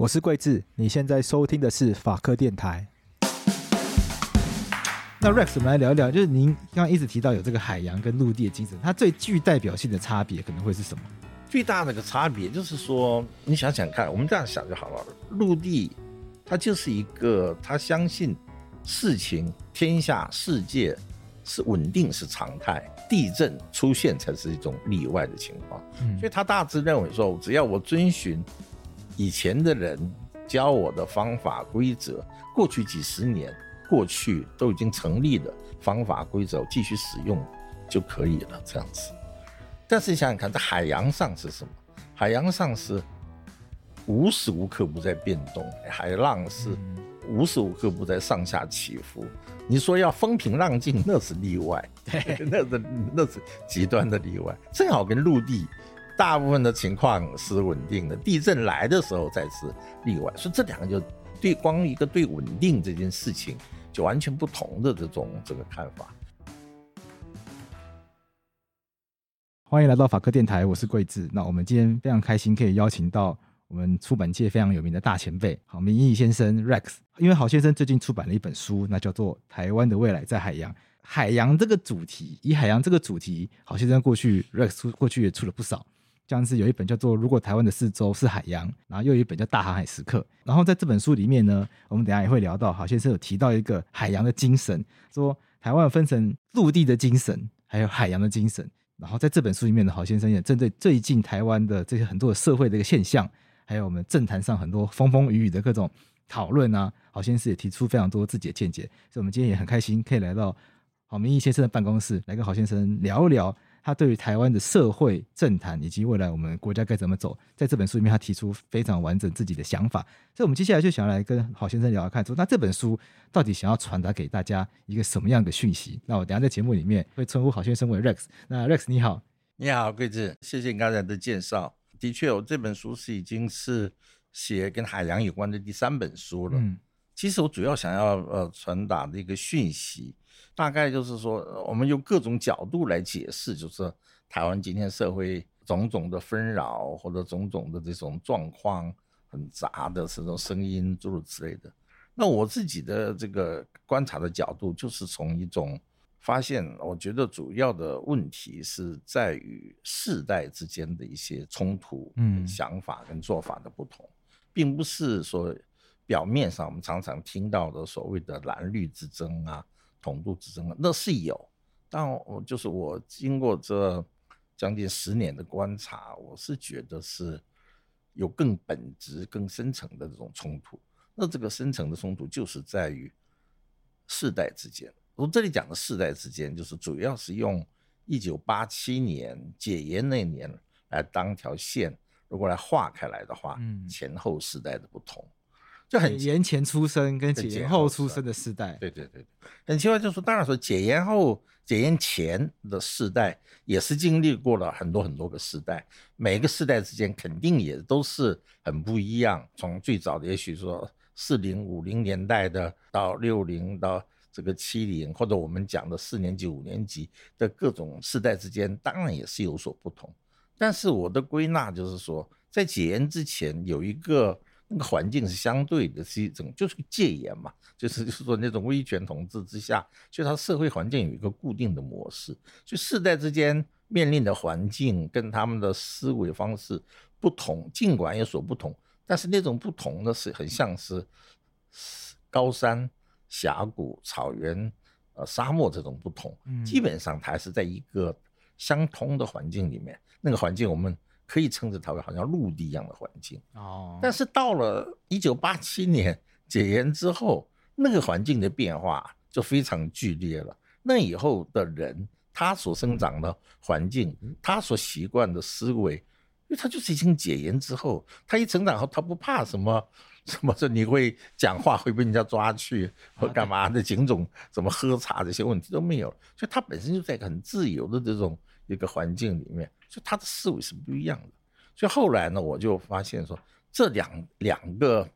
我是桂智，你现在收听的是法科电台。那 Rex，我们来聊一聊，就是您刚刚一直提到有这个海洋跟陆地的精神，它最具代表性的差别可能会是什么？最大的一个差别就是说，你想想看，我们这样想就好了。陆地，它就是一个，他相信事情、天下、世界是稳定是常态，地震出现才是一种例外的情况。嗯，所以他大致认为说，只要我遵循。以前的人教我的方法规则，过去几十年过去都已经成立的方法规则，继续使用就可以了，这样子。但是你想想看，在海洋上是什么？海洋上是无时无刻不在变动，海浪是无时无刻不在上下起伏。你说要风平浪静，那是例外，那是那是极端的例外，正好跟陆地。大部分的情况是稳定的，地震来的时候才是例外，所以这两个就对光一个对稳定这件事情就完全不同的这种这个看法。欢迎来到法科电台，我是贵智。那我们今天非常开心可以邀请到我们出版界非常有名的大前辈，郝明义先生 Rex。因为郝先生最近出版了一本书，那叫做《台湾的未来在海洋》。海洋这个主题，以海洋这个主题，郝先生过去 Rex 过去也出了不少。像是有一本叫做《如果台湾的四周是海洋》，然后又有一本叫《大航海时刻》。然后在这本书里面呢，我们等下也会聊到，郝先生有提到一个海洋的精神，说台湾分成陆地的精神，还有海洋的精神。然后在这本书里面呢，郝先生也针对最近台湾的这些很多的社会的一个现象，还有我们政坛上很多风风雨雨的各种讨论啊，郝先生也提出非常多自己的见解。所以，我们今天也很开心可以来到郝明义先生的办公室，来跟郝先生聊一聊。他对于台湾的社会政坛以及未来我们国家该怎么走，在这本书里面，他提出非常完整自己的想法。所以，我们接下来就想要来跟郝先生聊聊看，说那这本书到底想要传达给大家一个什么样的讯息？那我等下在节目里面会称呼郝先生为 Rex。那 Rex 你好，你好，贵智，谢谢你刚才的介绍。的确，我这本书是已经是写跟海洋有关的第三本书了。嗯，其实我主要想要呃传达的一个讯息。大概就是说，我们用各种角度来解释，就是台湾今天社会种种的纷扰，或者种种的这种状况很杂的这种声音，诸如此类的。那我自己的这个观察的角度，就是从一种发现，我觉得主要的问题是在于世代之间的一些冲突、嗯，想法跟做法的不同，并不是说表面上我们常常听到的所谓的蓝绿之争啊。统独之争那是有，但我就是我经过这将近十年的观察，我是觉得是有更本质、更深层的这种冲突。那这个深层的冲突就是在于世代之间。我这里讲的世代之间，就是主要是用一九八七年解严那年来当条线，如果来划开来的话，嗯，前后世代的不同。就很年前出生跟解严后出生的世代，对对对，很奇怪，就是说，当然说解严后、解严前的世代也是经历过了很多很多个世代，每个世代之间肯定也都是很不一样。从最早的也许说四零五零年代的，到六零到这个七零，或者我们讲的四年级、五年级的各种世代之间，当然也是有所不同。但是我的归纳就是说，在解严之前有一个。那个环境是相对的，是一种就是个戒严嘛，就 是就是说那种威权统治之下，就它社会环境有一个固定的模式，就世代之间面临的环境跟他们的思维方式不同，尽管有所不同，但是那种不同的是很像是高山、峡谷、草原、呃沙漠这种不同，基本上它还是在一个相通的环境里面，那个环境我们。可以称之它为好像陆地一样的环境哦，但是到了一九八七年解严之后，那个环境的变化就非常剧烈了。那以后的人，他所生长的环境，他所习惯的思维，因为他就是已经解严之后，他一成长后，他不怕什么 什么说你会讲话会被人家抓去 或干嘛的警种，怎么喝茶这些问题都没有，所以他本身就在一个很自由的这种一个环境里面。就他的思维是不一样的，所以后来呢，我就发现说，这两两个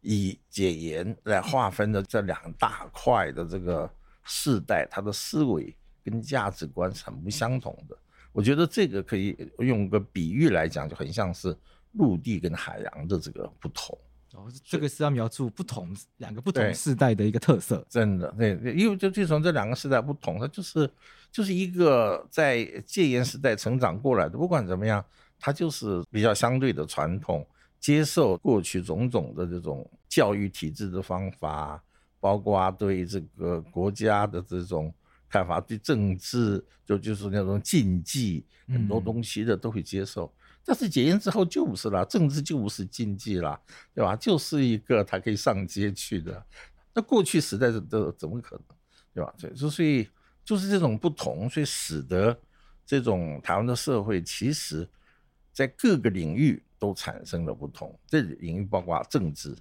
以解严来划分的这两大块的这个世代，他的思维跟价值观是很不相同的。我觉得这个可以用个比喻来讲，就很像是陆地跟海洋的这个不同。哦，这个是要描述不同两个不同世代的一个特色。真的，对，因为就就从这两个世代不同，它就是就是一个在戒严时代成长过来的，不管怎么样，他就是比较相对的传统，接受过去种种的这种教育体制的方法，包括对这个国家的这种看法，对政治就就是那种禁忌很多东西的都会接受。嗯但是解严之后就不是了，政治就不是禁忌了，对吧？就是一个他可以上街去的。那过去时代的都怎么可能，对吧？所以，所以就是这种不同，所以使得这种台湾的社会其实，在各个领域都产生了不同。这领域包括政治，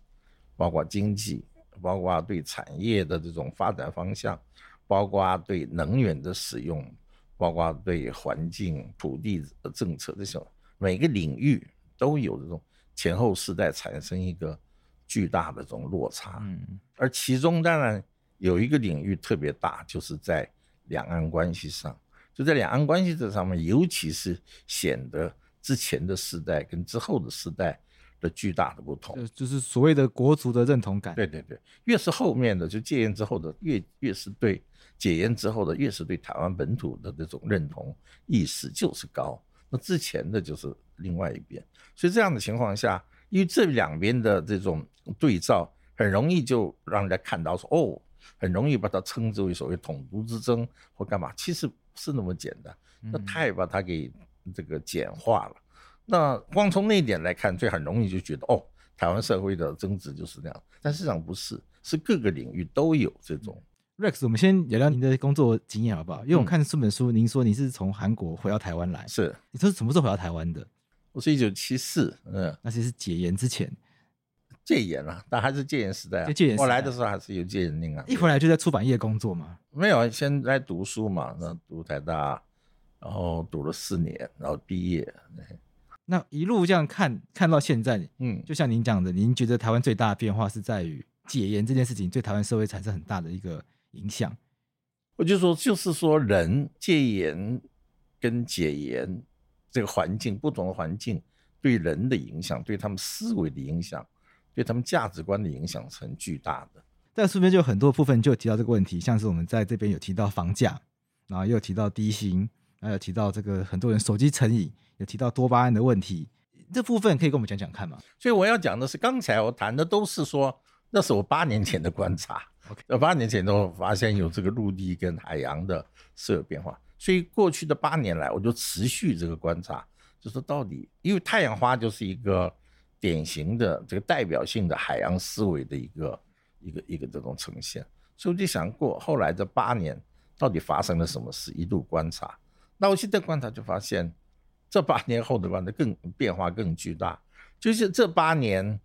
包括经济，包括对产业的这种发展方向，包括对能源的使用，包括对环境、土地的政策这些。每个领域都有这种前后世代产生一个巨大的这种落差，嗯，而其中当然有一个领域特别大，就是在两岸关系上，就在两岸关系这上面，尤其是显得之前的世代跟之后的世代的巨大的不同，就是所谓的国族的认同感。对对对，越是后面的就戒严之后的，越越是对解严之后的，越是对台湾本土的那种认同意识就是高。那之前的就是另外一边，所以这样的情况下，因为这两边的这种对照，很容易就让人家看到说，哦，很容易把它称之为所谓统独之争或干嘛，其实不是那么简单，那太把它给这个简化了。那光从那一点来看，就很容易就觉得，哦，台湾社会的争执就是那样，但事实上不是，是各个领域都有这种。Rex，我们先聊聊您的工作经验好不好？因为我看这本书，您说你是从韩国回到台湾来，是，你说什么时候回到台湾的？我是一九七四，嗯，那其实是解严之前，戒严了，但还是戒严时代啊。戒严，我来的时候还是有戒严令啊。一回来就在出版业工作嘛？没有，先来读书嘛，那读台大，然后读了四年，然后毕业。那一路这样看，看到现在，嗯，就像您讲的，您觉得台湾最大的变化是在于戒严这件事情对台湾社会产生很大的一个。影响，我就说，就是说，人戒严跟解严这个环境不同的环境对人的影响，对他们思维的影响，对他们价值观的影响是很巨大的。但书里面就有很多部分就提到这个问题，像是我们在这边有提到房价，然后又提到低薪，还有提到这个很多人手机成瘾，有提到多巴胺的问题，这部分可以跟我们讲讲看吗？所以我要讲的是，刚才我谈的都是说，那是我八年前的观察。Okay. 八年前都发现有这个陆地跟海洋的是有变化，所以过去的八年来，我就持续这个观察，就是到底，因为太阳花就是一个典型的这个代表性的海洋思维的一个一个一个这种呈现，所以我就想过后来这八年到底发生了什么事，一路观察。那我现在观察就发现，这八年后的观察，更变化更巨大，就是这八年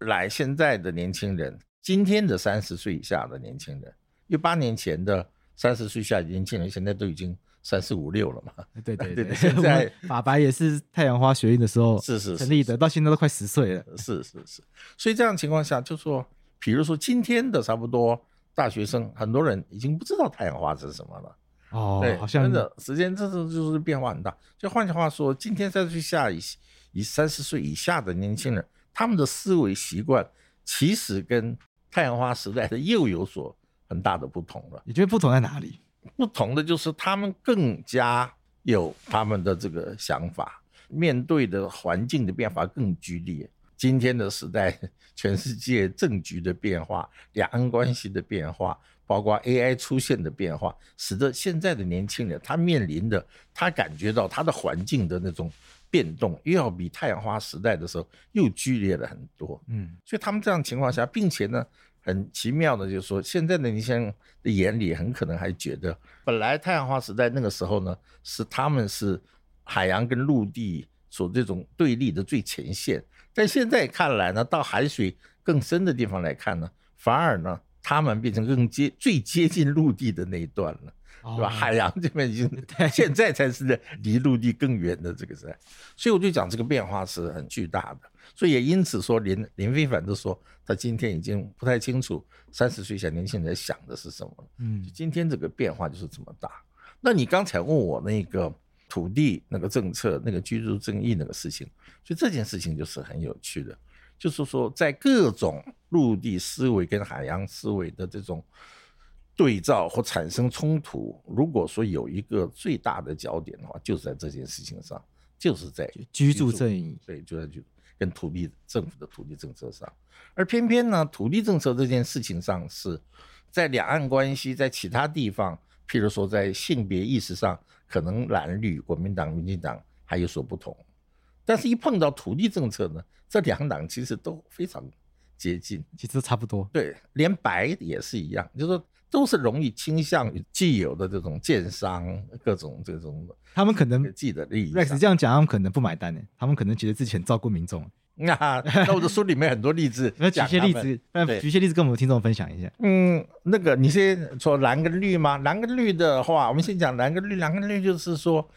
来现在的年轻人，今天的三十岁以下的年轻人，因为八年前的三十岁以下的年轻人，现在都已经。三四五六了嘛？对对 对，现在法白也是太阳花学运的时候是是成立的，到现在都快十岁了。是是是，所以这样情况下，就说，比如说今天的差不多大学生，很多人已经不知道太阳花是什么了。哦，对，好像真的时间，这是就是变化很大。就换句话说，今天三十岁下以以三十岁以下的年轻人，他们的思维习惯其实跟太阳花时代的又有所很大的不同了。你觉得不同在哪里？不同的就是他们更加有他们的这个想法，面对的环境的变化更剧烈。今天的时代，全世界政局的变化、两岸关系的变化，包括 AI 出现的变化，使得现在的年轻人他面临的，他感觉到他的环境的那种变动，又要比太阳花时代的时候又剧烈了很多。嗯，所以他们这样情况下，并且呢。很奇妙的，就是说，现在的年轻人的眼里很可能还觉得，本来太阳花时代那个时候呢，是他们是海洋跟陆地所这种对立的最前线，但现在看来呢，到海水更深的地方来看呢，反而呢，他们变成更接最接近陆地的那一段了。对吧？海洋这边已经 现在才是离陆地更远的这个时代，所以我就讲这个变化是很巨大的。所以也因此说，林林非凡都说，他今天已经不太清楚三十岁小年轻人在想的是什么。嗯，今天这个变化就是这么大。那你刚才问我那个土地那个政策、那个居住正义那个事情，所以这件事情就是很有趣的，就是说在各种陆地思维跟海洋思维的这种。对照或产生冲突，如果说有一个最大的焦点的话，就是在这件事情上，就是在居住正义，对，就在就跟土地政府的土地政策上，而偏偏呢，土地政策这件事情上是在两岸关系，在其他地方，譬如说在性别意识上，可能蓝绿国民党、民进党还有所不同，但是一碰到土地政策呢，这两党其实都非常接近，其实都差不多，对，连白也是一样，就是说。都是容易倾向于既有的这种建商，各种这种，他们可能自己的利益。Rex 这样讲，他们可能不买单呢。他们可能觉得自己很照顾民众。那 那我的书里面很多例子，那举些例子，那举些例子跟我们听众分享一下。嗯，那个你先说蓝跟绿吗？蓝跟绿的话，我们先讲蓝跟绿。蓝跟绿就是说。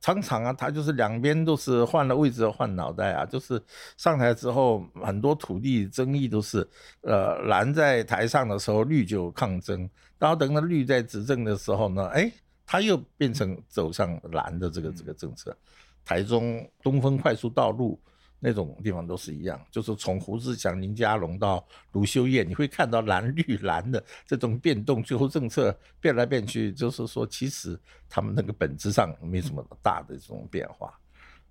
常常啊，他就是两边都是换了位置换脑袋啊，就是上台之后很多土地争议都是，呃，蓝在台上的时候绿就抗争，然后等到绿在执政的时候呢，哎，他又变成走上蓝的这个这个政策，台中东风快速道路。那种地方都是一样，就是从胡志强、林佳龙到卢秀燕，你会看到蓝绿蓝的这种变动，最后政策变来变去，就是说其实他们那个本质上没什么大的这种变化。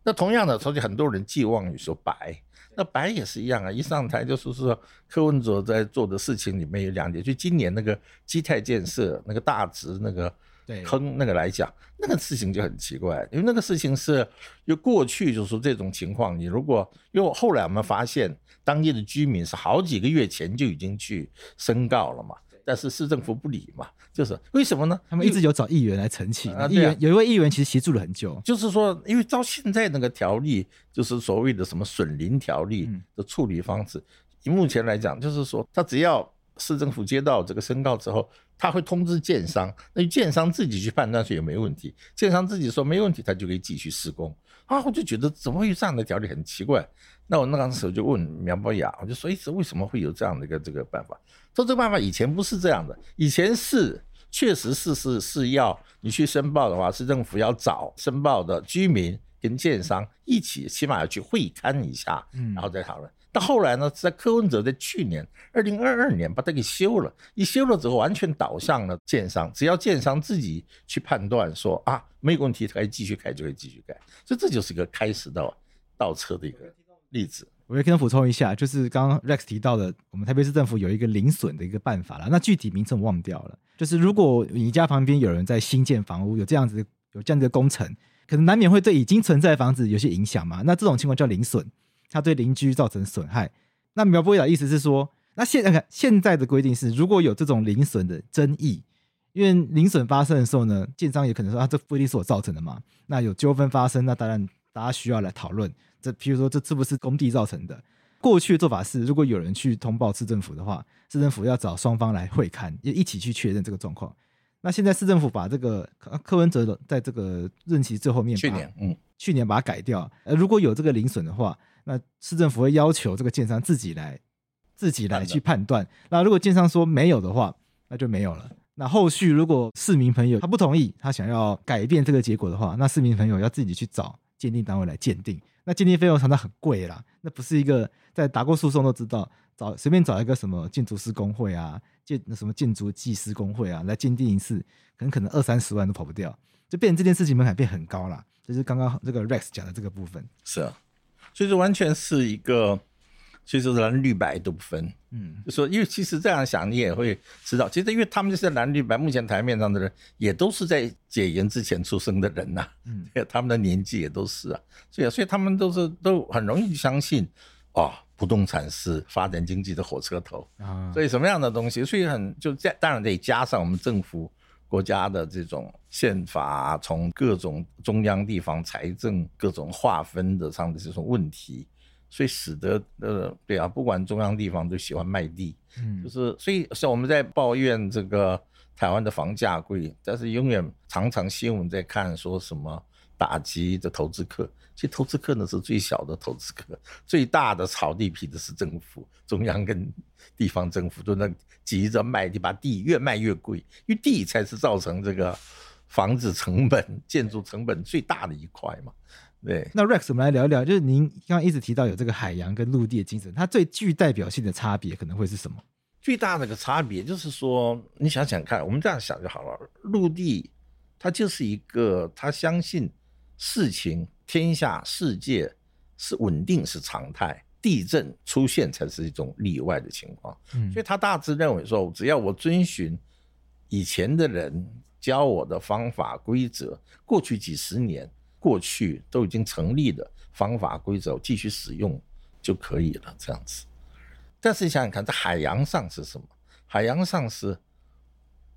那同样的，所以很多人寄望于说白，那白也是一样啊，一上台就是说柯文哲在做的事情里面有两点，就今年那个基泰建设那个大值那个。对，坑那个来讲，那个事情就很奇怪，因为那个事情是，就过去就是说这种情况，你如果因为后来我们发现，当地的居民是好几个月前就已经去申告了嘛，但是市政府不理嘛，就是为什么呢？他们一直有找议员来澄清，议员有一位议员其实协助了很久，就是说，因为照现在那个条例，就是所谓的什么损林条例的处理方式，以目前来讲，就是说他只要。市政府接到这个申告之后，他会通知建商，那建商自己去判断说有没有问题，建商自己说没问题，他就可以继续施工。啊，我就觉得怎么会有这样的条例很奇怪。那我那个时候就问苗博雅，我就说，一直为什么会有这样的一个这个办法？说这个办法以前不是这样的，以前是确实是是是要你去申报的话，市政府要找申报的居民跟建商一起，起码要去会勘一下，然后再讨论。到后来呢，在柯文哲在去年二零二二年把它给修了，一修了之后，完全倒向了建商，只要建商自己去判断说啊没有问题，可以继续开就可以继续盖，所以这就是一个开始到倒车的一个例子。我也跟他补充一下，就是刚刚 Rex 提到的，我们台北市政府有一个零损的一个办法了，那具体名称我忘掉了，就是如果你家旁边有人在新建房屋，有这样子有这样的工程。可能难免会对已经存在的房子有些影响嘛。那这种情况叫零损，它对邻居造成损害。那苗博雅的意思是说，那现在看现在的规定是，如果有这种零损的争议，因为零损发生的时候呢，建商也可能说啊，这不一定是我造成的嘛。那有纠纷发生，那当然大家需要来讨论，这譬如说这是不是工地造成的？过去的做法是，如果有人去通报市政府的话，市政府要找双方来会勘，也一起去确认这个状况。那现在市政府把这个柯文哲的在这个任期最后面，去年，嗯，去年把它改掉。呃，如果有这个零损的话，那市政府会要求这个建商自己来，自己来去判断。那如果建商说没有的话，那就没有了。那后续如果市民朋友他不同意，他想要改变这个结果的话，那市民朋友要自己去找鉴定单位来鉴定。那鉴定费用常常很贵啦，那不是一个在打过诉讼都知道，找随便找一个什么建筑师工会啊，建什么建筑技师工会啊来鉴定一次，可能可能二三十万都跑不掉，就变成这件事情门槛变很高啦。就是刚刚这个 Rex 讲的这个部分，是啊，所以说完全是一个。所以说蓝绿白都不分，嗯，就说因为其实这样想你也会知道，其实因为他们这些蓝绿白目前台面上的人也都是在解严之前出生的人呐、啊，嗯，他们的年纪也都是啊，所以所以他们都是都很容易相信，哦，不动产是发展经济的火车头。啊，所以什么样的东西，所以很就在当然得加上我们政府国家的这种宪法，从各种中央地方财政各种划分的上的这种问题。所以使得呃，对啊，不管中央地方都喜欢卖地，嗯，就是所以像我们在抱怨这个台湾的房价贵，但是永远常常新闻在看说什么打击的投资客，其实投资客呢是最小的投资客，最大的炒地皮的是政府，中央跟地方政府都在急着卖地，把地越卖越贵，因为地才是造成这个房子成本、建筑成本最大的一块嘛。对，那 Rex，我们来聊一聊，就是您刚刚一直提到有这个海洋跟陆地的精神，它最具代表性的差别可能会是什么？最大的一个差别就是说，你想想看，我们这样想就好了。陆地它就是一个，它相信事情天下世界是稳定是常态，地震出现才是一种例外的情况。嗯，所以他大致认为说，只要我遵循以前的人教我的方法规则，过去几十年。过去都已经成立的方法规则，继续使用就可以了，这样子。但是你想想看，在海洋上是什么？海洋上是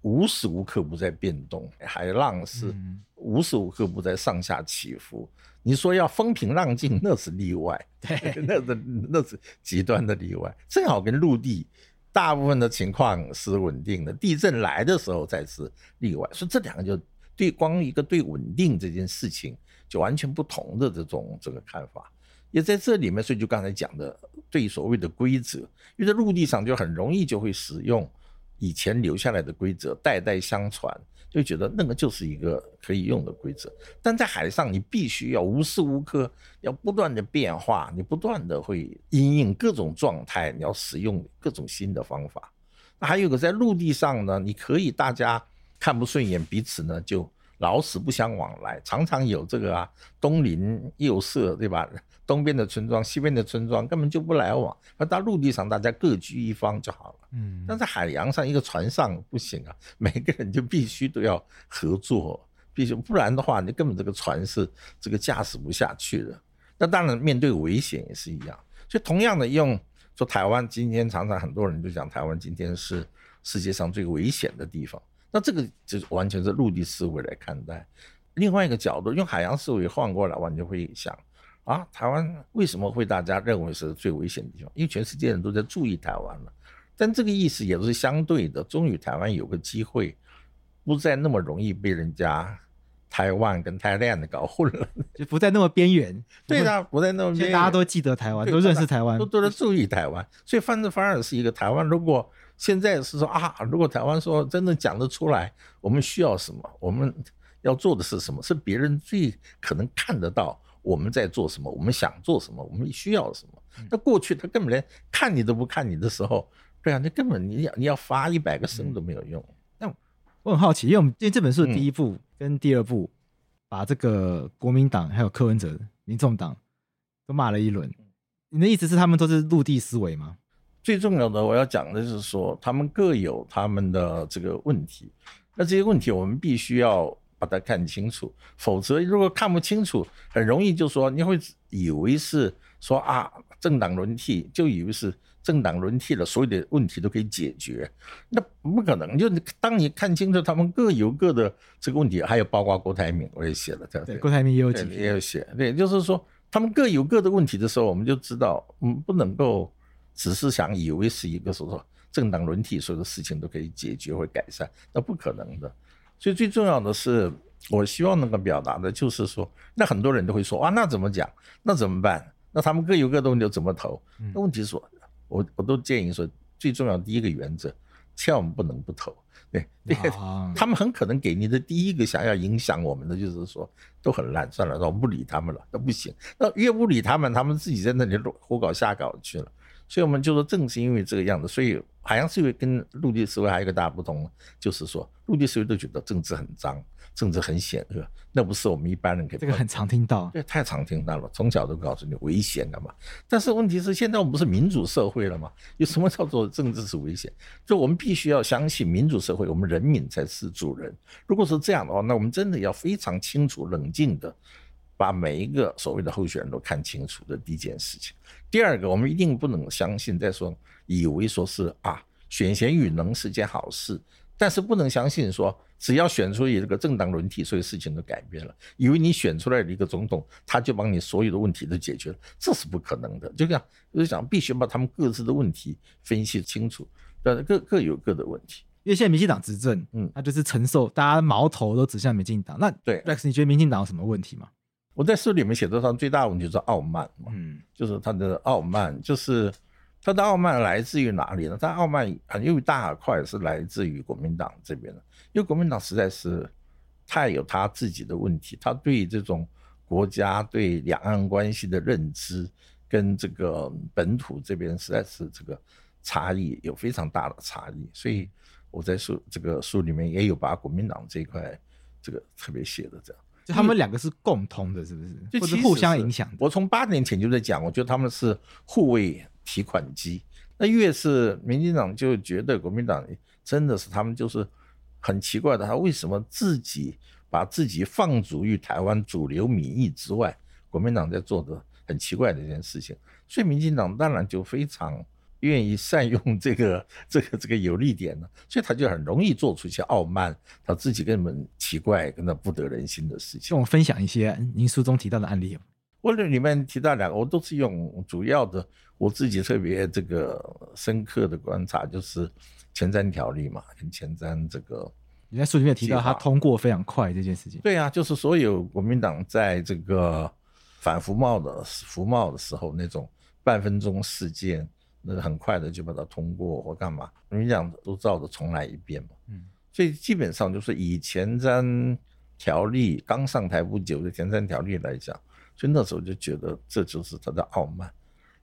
无时无刻不在变动，海浪是无时无刻不在上下起伏。你说要风平浪静，那是例外，对，那是那是极端的例外。正好跟陆地大部分的情况是稳定的，地震来的时候才是例外。所以这两个就对光一个对稳定这件事情。就完全不同的这种这个看法，也在这里面，所以就刚才讲的，对所谓的规则，因为在陆地上就很容易就会使用以前留下来的规则，代代相传，就觉得那个就是一个可以用的规则。但在海上，你必须要无时无刻要不断的变化，你不断的会因应各种状态，你要使用各种新的方法。那还有个在陆地上呢，你可以大家看不顺眼，彼此呢就。老死不相往来，常常有这个啊，东邻右舍，对吧？东边的村庄，西边的村庄根本就不来往。而到陆地上，大家各居一方就好了。嗯，但在海洋上，一个船上不行啊，每个人就必须都要合作，必须不然的话，你根本这个船是这个驾驶不下去的。那当然，面对危险也是一样。所以，同样的用说台湾今天常常很多人就讲台湾今天是世界上最危险的地方。那这个就完全是陆地思维来看待，另外一个角度用海洋思维换过来，完全会想啊，台湾为什么会大家认为是最危险的地方？因为全世界人都在注意台湾了。但这个意思也是相对的，终于台湾有个机会，不再那么容易被人家台湾跟台湾的搞混了，就不再那么边缘。对啊，不再那么边缘，大家都记得台湾，都认识台湾，都都在注意台湾。所以反正反而是一个台湾，如果。现在是说啊，如果台湾说真的讲得出来，我们需要什么，我们要做的是什么，是别人最可能看得到我们在做什么，我们想做什么，我们需要什么。那过去他根本连看你都不看你的时候，对啊，那根本你要你要发一百个声都没有用。那我很好奇，因为我们因为这本书的第一部跟第二部，把这个国民党还有柯文哲、民众党都骂了一轮。你的意思是他们都是陆地思维吗？最重要的，我要讲的就是说，他们各有他们的这个问题。那这些问题，我们必须要把它看清楚，否则如果看不清楚，很容易就说你会以为是说啊，政党轮替，就以为是政党轮替了，所有的问题都可以解决，那不可能。就当你看清楚他们各有各的这个问题，还有包括郭台铭，我也写了，对，郭台铭也有几也有写，对，就是说他们各有各的问题的时候，我们就知道，嗯，不能够只是想以为是一个说说政党轮替，所有的事情都可以解决或改善，那不可能的。所以最重要的是，我希望能够表达的就是说，那很多人都会说啊，那怎么讲？那怎么办？那他们各有各的问题，怎么投？那问题是说，我我都建议说，最重要的第一个原则，千万不能不投。对，对，他们很可能给你的第一个想要影响我们的，就是说都很烂，算了，我们不理他们了，那不行。那越不理他们，他们自己在那里胡搞瞎搞去了。所以我们就说，正是因为这个样子，所以海洋思维跟陆地思维还有一个大不同，就是说陆地思维都觉得政治很脏，政治很险恶，那不是我们一般人可以。这个很常听到，对，太常听到了，从小都告诉你危险的嘛。但是问题是，现在我们不是民主社会了吗？有什么叫做政治是危险？就我们必须要相信民主社会，我们人民才是主人。如果是这样的话，那我们真的要非常清楚、冷静的。把每一个所谓的候选人都看清楚的第一件事情。第二个，我们一定不能相信在说，以为说是啊，选贤与能是件好事，但是不能相信说只要选出一个政党轮替，所有事情都改变了。以为你选出来的一个总统，他就帮你所有的问题都解决了，这是不可能的。就这样，就是讲必须把他们各自的问题分析清楚，呃，各各有各的问题。因为现在民进党执政，嗯，他就是承受大家矛头都指向民进党。那对，Rex，你觉得民进党有什么问题吗？我在书里面写的，他最大的问题就是傲慢嘛，嗯，就是他的傲慢，就是他的傲慢来自于哪里呢？他傲慢很有一大块是来自于国民党这边的，因为国民党实在是太有他自己的问题，他对这种国家对两岸关系的认知跟这个本土这边实在是这个差异有非常大的差异，所以我在书这个书里面也有把国民党这一块这个特别写的这样。他们两个是共通的，是不是？就是互相影响。我从八年前就在讲，我觉得他们是互为提款机。那越是民进党就觉得国民党真的是他们就是很奇怪的，他为什么自己把自己放逐于台湾主流民意之外？国民党在做的很奇怪的一件事情，所以民进党当然就非常。愿意善用这个 这个这个有利点呢，所以他就很容易做出一些傲慢，他自己根本奇怪、跟他不得人心的事情。跟我分享一些您书中提到的案例。我这里面提到两个，我都是用主要的，我自己特别这个深刻的观察，就是前瞻条例嘛，跟前瞻这个。你在书里面提到他通过非常快这件事情。对啊，就是所有国民党在这个反服贸的服贸的时候那种半分钟事件。那很快的就把它通过或干嘛，你讲都照着重来一遍嘛。嗯，所以基本上就是以前瞻条例刚上台不久的前瞻条例来讲，所以那时候就觉得这就是他的傲慢，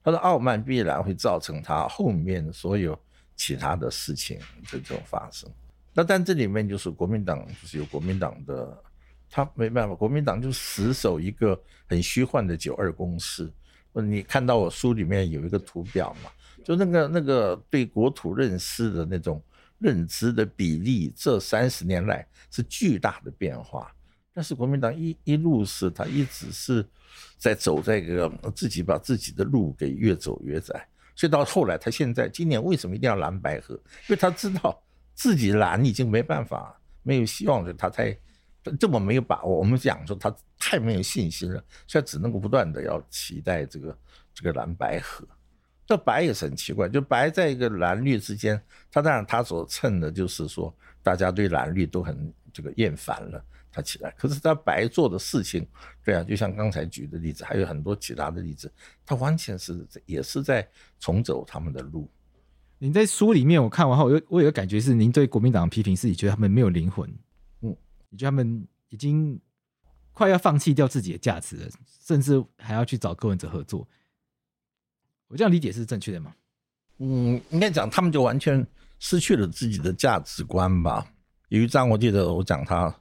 他的傲慢必然会造成他后面所有其他的事情这种发生。那但这里面就是国民党就是有国民党的，他没办法，国民党就死守一个很虚幻的九二共识。你看到我书里面有一个图表嘛？就那个那个对国土认识的那种认知的比例，这三十年来是巨大的变化。但是国民党一一路是他一直是在走这个自己把自己的路给越走越窄，所以到后来他现在今年为什么一定要蓝白合？因为他知道自己蓝已经没办法没有希望了，他才这么没有把握。我们讲说他太没有信心了，所以只能够不断的要期待这个这个蓝白合。这白也是很奇怪，就白在一个蓝绿之间，他当然他所衬的就是说，大家对蓝绿都很这个厌烦了，他起来。可是他白做的事情，对啊，就像刚才举的例子，还有很多其他的例子，他完全是也是在重走他们的路。您在书里面我看完后，我有我有个感觉是，您对国民党的批评是，你觉得他们没有灵魂，嗯，你觉得他们已经快要放弃掉自己的价值了，甚至还要去找柯文哲合作。我这样理解是正确的吗？嗯，应该讲他们就完全失去了自己的价值观吧。有一章我记得我讲他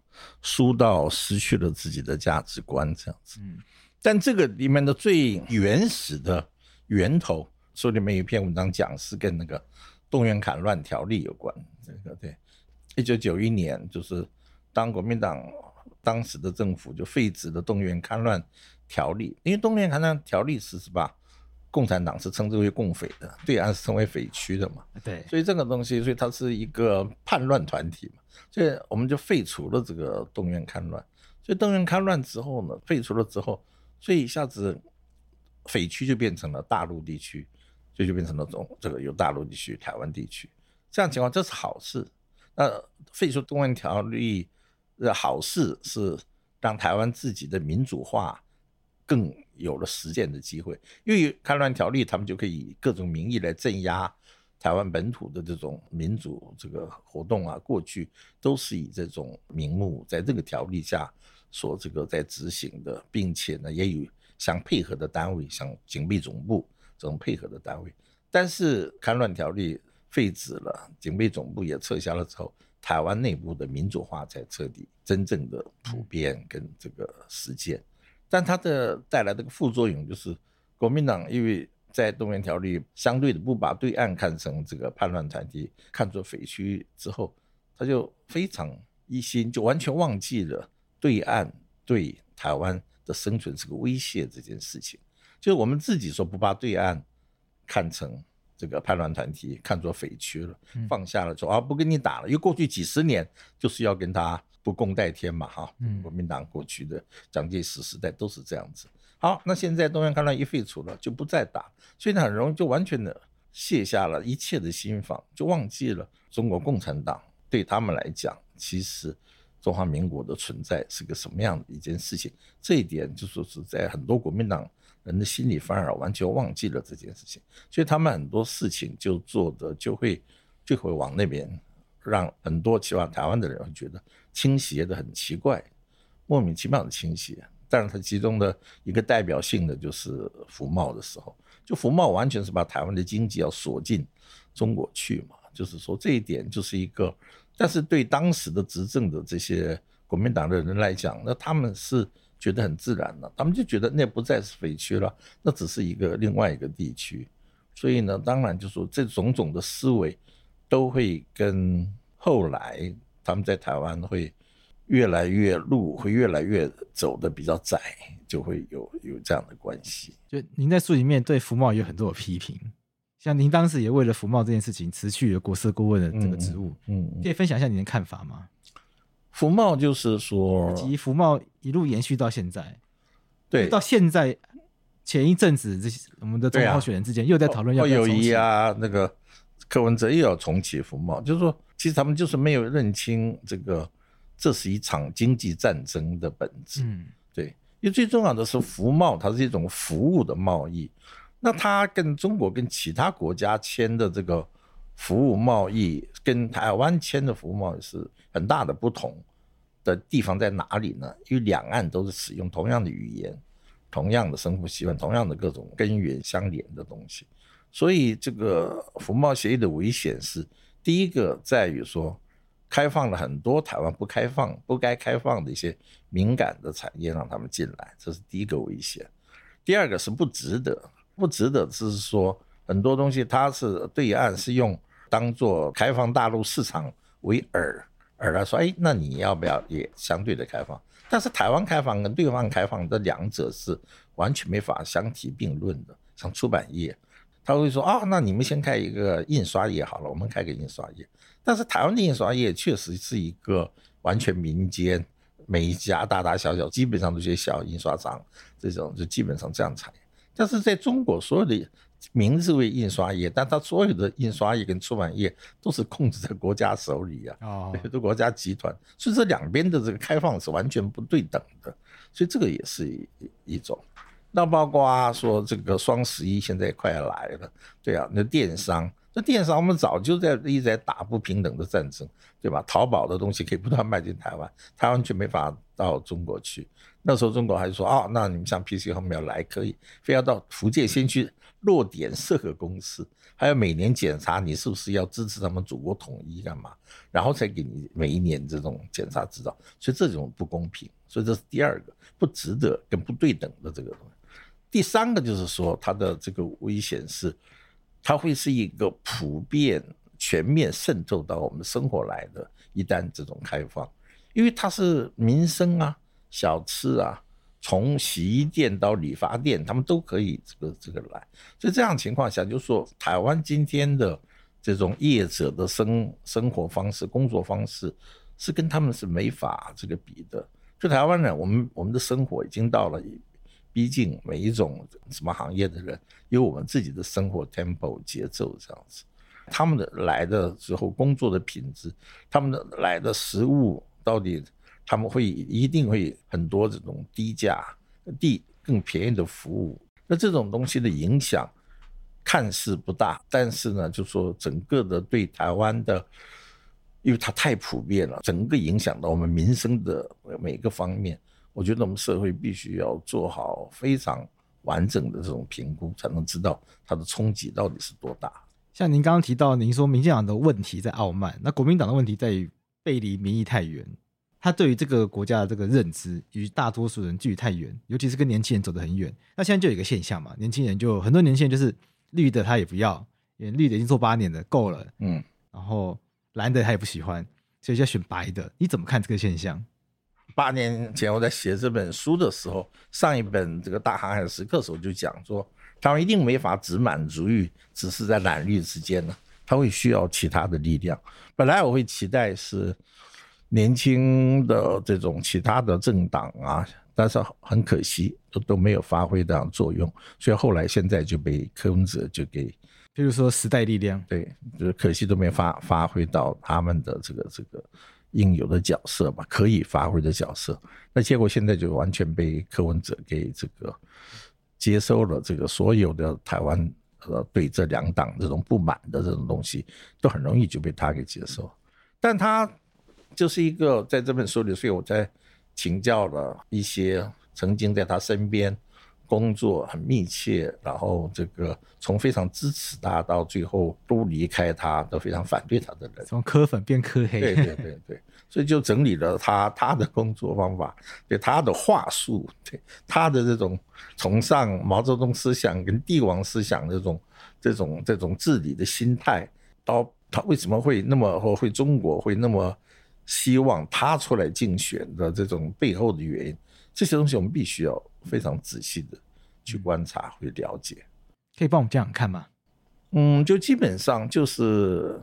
输到失去了自己的价值观这样子。嗯，但这个里面的最原始的源头，书里面有一篇文章讲是跟那个动员戡乱条例有关。这个对，一九九一年就是当国民党当时的政府就废止了动员戡乱条例，因为动员戡乱条例是是吧？共产党是称之为共匪的，对岸是称为匪区的嘛？对，所以这个东西，所以它是一个叛乱团体嘛，所以我们就废除了这个动员戡乱。所以动员戡乱之后呢，废除了之后，所以一下子匪区就变成了大陆地区，所以就变成了这这个有大陆地区、台湾地区这样情况，这是好事。那废除动员条例的好事是让台湾自己的民主化更有了实践的机会，因为戡乱条例，他们就可以以各种名义来镇压台湾本土的这种民主这个活动啊。过去都是以这种名目在这个条例下所这个在执行的，并且呢也有相配合的单位，像警备总部这种配合的单位。但是戡乱条例废止了，警备总部也撤销了之后，台湾内部的民主化才彻底真正的普遍跟这个实践。但它的带来的个副作用就是，国民党因为在动员条例相对的不把对岸看成这个叛乱团体，看作匪区之后，他就非常一心，就完全忘记了对岸对台湾的生存是个威胁这件事情。就是我们自己说不把对岸看成这个叛乱团体，看作匪区了，放下了说啊不跟你打了，因为过去几十年就是要跟他。不共戴天嘛，哈，国民党过去的蒋介石时代都是这样子。好，那现在东洋抗战一废除了，就不再打，所以呢，很容易就完全的卸下了一切的心防，就忘记了中国共产党对他们来讲，其实中华民国的存在是个什么样的一件事情。这一点就说是在很多国民党人的心里反而完全忘记了这件事情，所以他们很多事情就做的就会就会往那边。让很多期望台湾的人会觉得倾斜的很奇怪，莫名其妙的倾斜。但是它其中的一个代表性的就是服贸的时候，就服贸完全是把台湾的经济要锁进中国去嘛，就是说这一点就是一个。但是对当时的执政的这些国民党的人来讲，那他们是觉得很自然的，他们就觉得那不再是匪区了，那只是一个另外一个地区。所以呢，当然就说这种种的思维。都会跟后来他们在台湾会越来越路会越来越走的比较窄，就会有有这样的关系。就您在书里面对服贸有很多的批评，像您当时也为了福茂这件事情辞去了国设顾问的这个职务，嗯，嗯，可以分享一下您的看法吗？福茂就是说，以及福茂一路延续到现在，对，到现在前一阵子这些我们的中候选人之间又在讨论要友谊啊那个。柯文哲又要重启服贸，就是说，其实他们就是没有认清这个，这是一场经济战争的本质。嗯，对，因为最重要的是服贸，它是一种服务的贸易。那它跟中国跟其他国家签的这个服务贸易，跟台湾签的服务贸易是很大的不同的地方在哪里呢？因为两岸都是使用同样的语言、同样的生活习惯、同样的各种根源相连的东西。所以，这个服贸协议的危险是，第一个在于说，开放了很多台湾不开放、不该开放的一些敏感的产业，让他们进来，这是第一个危险。第二个是不值得，不值得，就是说很多东西它是对岸是用当做开放大陆市场为饵，饵来说，哎，那你要不要也相对的开放？但是台湾开放跟对方开放这两者是完全没法相提并论的，像出版业。他会说啊，那你们先开一个印刷业好了，我们开个印刷业。但是台湾的印刷业确实是一个完全民间，每一家大大小小基本上都是小印刷厂，这种就基本上这样产业。但是在中国，所有的名字为印刷业，但它所有的印刷业跟出版业都是控制在国家手里啊，哦，都国家集团，所以这两边的这个开放是完全不对等的，所以这个也是一一种。那包括说这个双十一现在快要来了，对啊，那电商，那电商我们早就在一直在打不平等的战争，对吧？淘宝的东西可以不断卖进台湾，台湾却没法到中国去。那时候中国还说啊、哦，那你们像 PC 后面要来可以，非要到福建先去落点设个公司，还要每年检查你是不是要支持他们祖国统一干嘛，然后才给你每一年这种检查执照。所以这种不公平，所以这是第二个不值得跟不对等的这个东西。第三个就是说，它的这个危险是，它会是一个普遍、全面渗透到我们生活来的。一旦这种开放，因为它是民生啊、小吃啊，从洗衣店到理发店，他们都可以这个这个来。所以这样情况下，就是说台湾今天的这种业者的生生活方式、工作方式，是跟他们是没法这个比的。就台湾人，我们我们的生活已经到了，毕竟每一种什么行业的人有我们自己的生活 tempo 节奏这样子。他们的来的时候工作的品质，他们的来的食物到底他们会一定会很多这种低价、低更便宜的服务。那这种东西的影响看似不大，但是呢，就说整个的对台湾的，因为它太普遍了，整个影响到我们民生的每个方面。我觉得我们社会必须要做好非常完整的这种评估，才能知道它的冲击到底是多大。像您刚刚提到，您说民进党的问题在傲慢，那国民党的问题在于背离民意太远。他对于这个国家的这个认知与大多数人距离太远，尤其是跟年轻人走得很远。那现在就有一个现象嘛，年轻人就很多年轻人就是绿的他也不要，因为绿的已经做八年了，够了，嗯，然后蓝的他也不喜欢，所以就要选白的。你怎么看这个现象？八年前我在写这本书的时候，上一本这个《大航海时刻》的时候就讲说。他们一定没法只满足于只是在蓝绿之间呢，他会需要其他的力量。本来我会期待是年轻的这种其他的政党啊，但是很可惜都都没有发挥这样作用，所以后来现在就被柯文哲就给，比如说时代力量，对，就是可惜都没发发挥到他们的这个这个应有的角色吧，可以发挥的角色。那结果现在就完全被柯文哲给这个。接收了这个所有的台湾呃对这两党这种不满的这种东西，都很容易就被他给接受。但他就是一个在这本书里，所以我在请教了一些曾经在他身边工作很密切，然后这个从非常支持他到最后都离开他，都非常反对他的人，从科粉变科黑。对对对对。所以就整理了他他的工作方法，对他的话术，对他的这种崇尚毛泽东思想跟帝王思想这种这种这种治理的心态，到他为什么会那么或会中国会那么希望他出来竞选的这种背后的原因，这些东西我们必须要非常仔细的去观察，会了解。可以帮我们这样看吗？嗯，就基本上就是。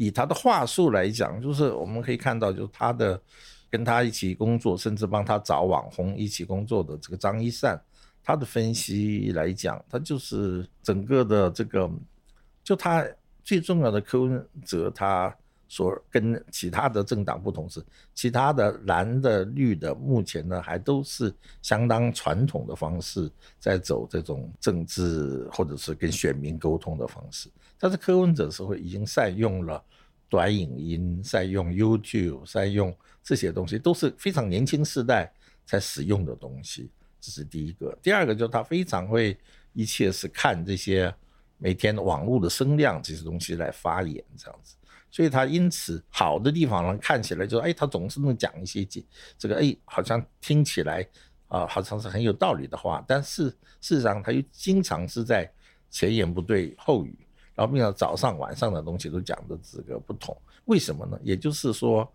以他的话术来讲，就是我们可以看到，就是他的跟他一起工作，甚至帮他找网红一起工作的这个张一善，他的分析来讲，他就是整个的这个，就他最重要的柯文哲，他所跟其他的政党不同是，其他的蓝的绿的，目前呢还都是相当传统的方式在走这种政治或者是跟选民沟通的方式。但是柯文哲时候已经善用了短影音，善用 YouTube，善用这些东西，都是非常年轻世代才使用的东西。这是第一个。第二个就是他非常会一切是看这些每天网络的声量这些东西来发言这样子。所以他因此好的地方呢，看起来就哎，他总是能讲一些这这个哎，好像听起来啊，好像是很有道理的话，但是事实上他又经常是在前言不对后语。然后，并且早上、晚上的东西都讲的这个不同，为什么呢？也就是说，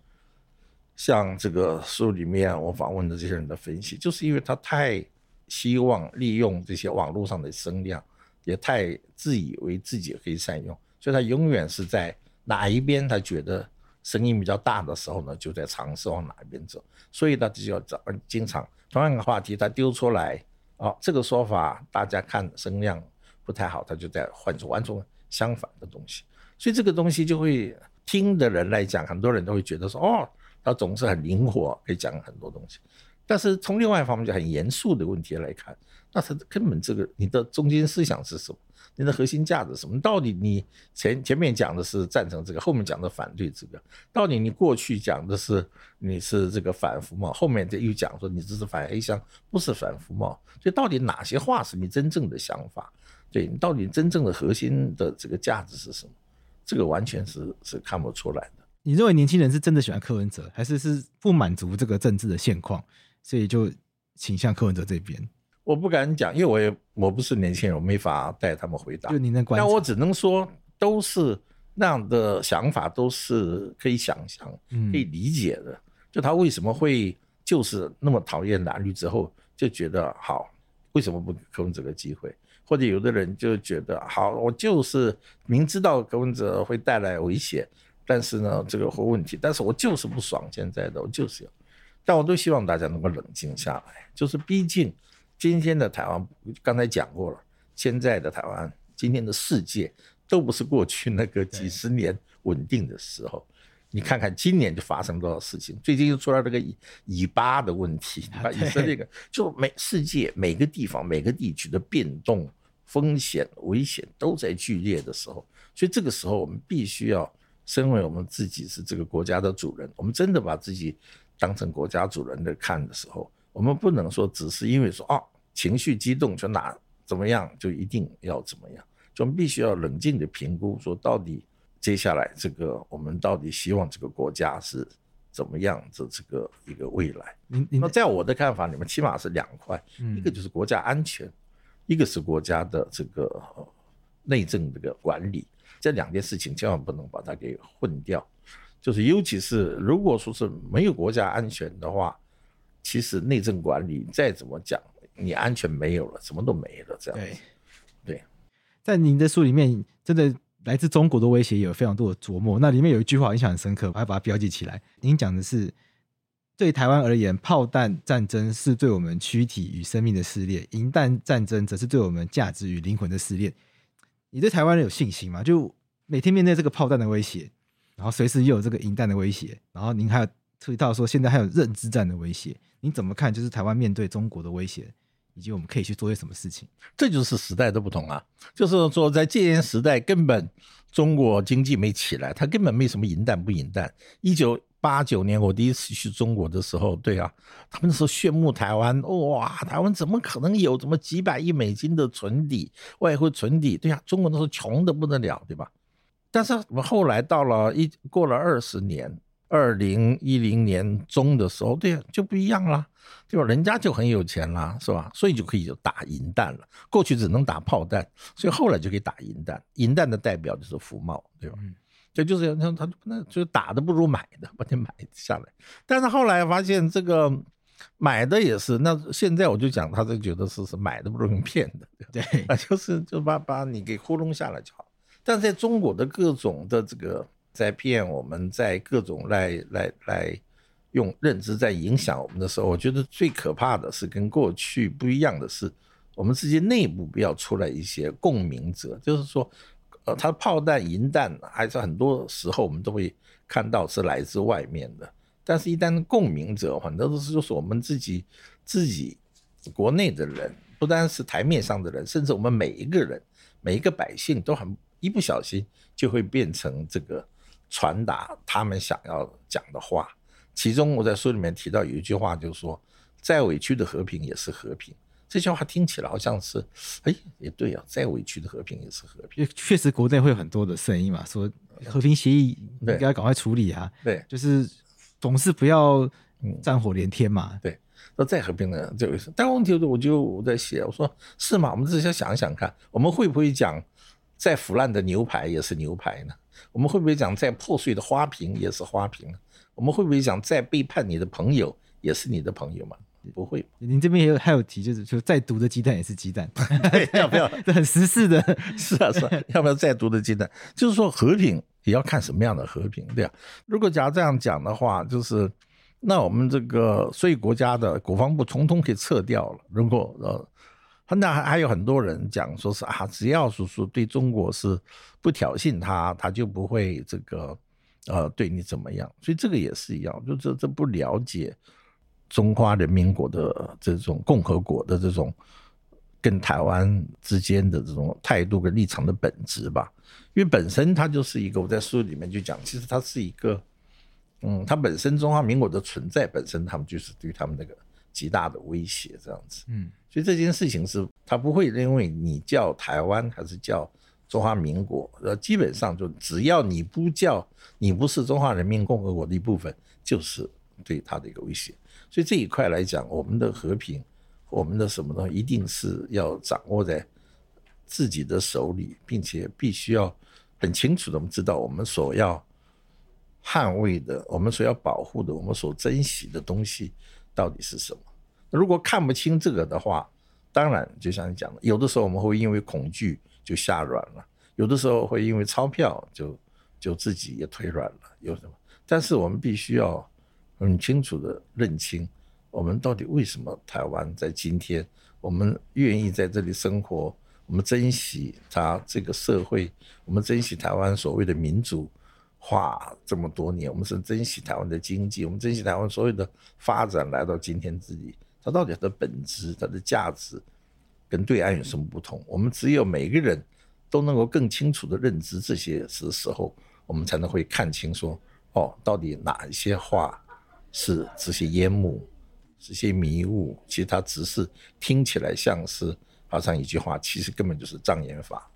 像这个书里面我访问的这些人的分析，就是因为他太希望利用这些网络上的声量，也太自以为自己可以善用，所以他永远是在哪一边他觉得声音比较大的时候呢，就在尝试往哪一边走。所以他就要找经常同样的话题，他丢出来，哦，这个说法大家看声量不太好，他就在换出完全。相反的东西，所以这个东西就会听的人来讲，很多人都会觉得说，哦，他总是很灵活，可以讲很多东西。但是从另外一方面就很严肃的问题来看，那他根本这个你的中心思想是什么？你的核心价值是什么？到底你前前面讲的是赞成这个，后面讲的反对这个？到底你过去讲的是你是这个反服贸，后面又讲说你这是反黑箱，不是反服贸？所以到底哪些话是你真正的想法？对，你到底真正的核心的这个价值是什么？这个完全是是看不出来的。你认为年轻人是真的喜欢柯文哲，还是是不满足这个政治的现况，所以就倾向柯文哲这边？我不敢讲，因为我也我不是年轻人，我没法带他们回答。就您的观察，但我只能说，都是那样的想法，都是可以想象、可以理解的。嗯、就他为什么会就是那么讨厌蓝绿之后就觉得好，为什么不给柯文哲这个机会？或者有的人就觉得好，我就是明知道柯文哲会带来危险，但是呢，这个会问题，但是我就是不爽现在的，我就是要，但我都希望大家能够冷静下来，就是毕竟今天的台湾，刚才讲过了，现在的台湾，今天的世界都不是过去那个几十年稳定的时候。你看看今年就发生多少事情，最近又出来这个以以巴的问题，啊以色列个就每世界每个地方每个地区的变动。风险、危险都在剧烈的时候，所以这个时候我们必须要身为我们自己是这个国家的主人，我们真的把自己当成国家主人的看的时候，我们不能说只是因为说啊情绪激动就哪怎么样就一定要怎么样，就必须要冷静的评估说到底接下来这个我们到底希望这个国家是怎么样的这个一个未来。那在我的看法里面，起码是两块，一个就是国家安全。一个是国家的这个内政这个管理，这两件事情千万不能把它给混掉。就是尤其是如果说是没有国家安全的话，其实内政管理再怎么讲，你安全没有了，什么都没了。这样对，对。在您的书里面，真的来自中国的威胁有非常多的琢磨。那里面有一句话印象很深刻，我还把它标记起来。您讲的是。对台湾而言，炮弹战争是对我们躯体与生命的撕裂；银弹战争则是对我们价值与灵魂的撕裂。你对台湾人有信心吗？就每天面对这个炮弹的威胁，然后随时又有这个银弹的威胁，然后您还有注意到说现在还有认知战的威胁，你怎么看？就是台湾面对中国的威胁，以及我们可以去做些什么事情？这就是时代的不同啊！就是说，在戒严时代，根本中国经济没起来，它根本没什么银弹不银弹。一九八九年我第一次去中国的时候，对啊，他们那时候炫目台湾，哇，台湾怎么可能有这么几百亿美金的存底，外汇存底？对呀，中国那时候穷得不得了，对吧？但是我们后来到了一过了二十年，二零一零年中的时候，对呀，就不一样了，对吧？人家就很有钱了，是吧？所以就可以就打银弹了。过去只能打炮弹，所以后来就可以打银弹。银弹的代表就是福茂，对吧？嗯这就是他他那就打的不如买的，把你买下来。但是后来发现这个买的也是，那现在我就讲，他就觉得是是买的不如用骗的，对，啊 就是就把把你给糊弄下来就好。但在中国的各种的这个在骗我们，在各种来来来用认知在影响我们的时候，我觉得最可怕的是跟过去不一样的是，我们自己内部不要出来一些共鸣者，就是说。呃，它的炮弹、银弹还是很多时候我们都会看到是来自外面的，但是，一旦共鸣者，很多都是就是我们自己自己国内的人，不单是台面上的人，甚至我们每一个人、每一个百姓都很一不小心就会变成这个传达他们想要讲的话。其中我在书里面提到有一句话，就是说，再委屈的和平也是和平。这句话听起来好像是，哎，也对啊，再委屈的和平也是和平。确实，国内会有很多的声音嘛，说和平协议应该赶快处理啊。对，就是总是不要战火连天嘛。嗯、对，那再和平呢，这回事。但问题是，我就我在写，我说是嘛？我们自己要想想看，我们会不会讲再腐烂的牛排也是牛排呢？我们会不会讲再破碎的花瓶也是花瓶呢？我们会不会讲再背叛你的朋友也是你的朋友嘛？不会，您这边也有还有提，就是就再毒的鸡蛋也是鸡蛋，要不要？这很时事的，是啊是啊，要不要再毒的鸡蛋？就是说和平也要看什么样的和平，对啊。如果假如这样讲的话，就是那我们这个所以国家的国防部统统可以撤掉了。如果呃，那还还有很多人讲说是啊，只要是说对中国是不挑衅他，他就不会这个呃对你怎么样。所以这个也是一样，就这这不了解。中华人民国的这种共和国的这种跟台湾之间的这种态度跟立场的本质吧，因为本身它就是一个，我在书里面就讲，其实它是一个，嗯，它本身中华民国的存在本身，他们就是对他们那个极大的威胁，这样子，嗯，所以这件事情是，他不会因为你叫台湾还是叫中华民国，呃，基本上就只要你不叫，你不是中华人民共和国的一部分，就是对他的一个威胁。所以这一块来讲，我们的和平，我们的什么东西，一定是要掌握在自己的手里，并且必须要很清楚的，我们知道我们所要捍卫的，我们所要保护的，我们所珍惜的东西到底是什么？如果看不清这个的话，当然就像你讲的，有的时候我们会因为恐惧就下软了，有的时候会因为钞票就就自己也腿软了，有什么？但是我们必须要很清楚的认清，我们到底为什么台湾在今天，我们愿意在这里生活，我们珍惜它这个社会，我们珍惜台湾所谓的民主化这么多年，我们是珍惜台湾的经济，我们珍惜台湾所有的发展来到今天这里，它到底它的本质、它的价值跟对岸有什么不同？我们只有每个人都能够更清楚的认知这些时时候，我们才能会看清说。哦，到底哪一些话是这些烟幕，这些迷雾？其实它只是听起来像是好像一句话，其实根本就是障眼法。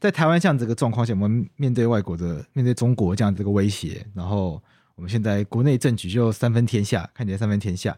在台湾这样这个状况下，我们面对外国的、面对中国这样这个威胁，然后我们现在国内政局就三分天下，看起来三分天下。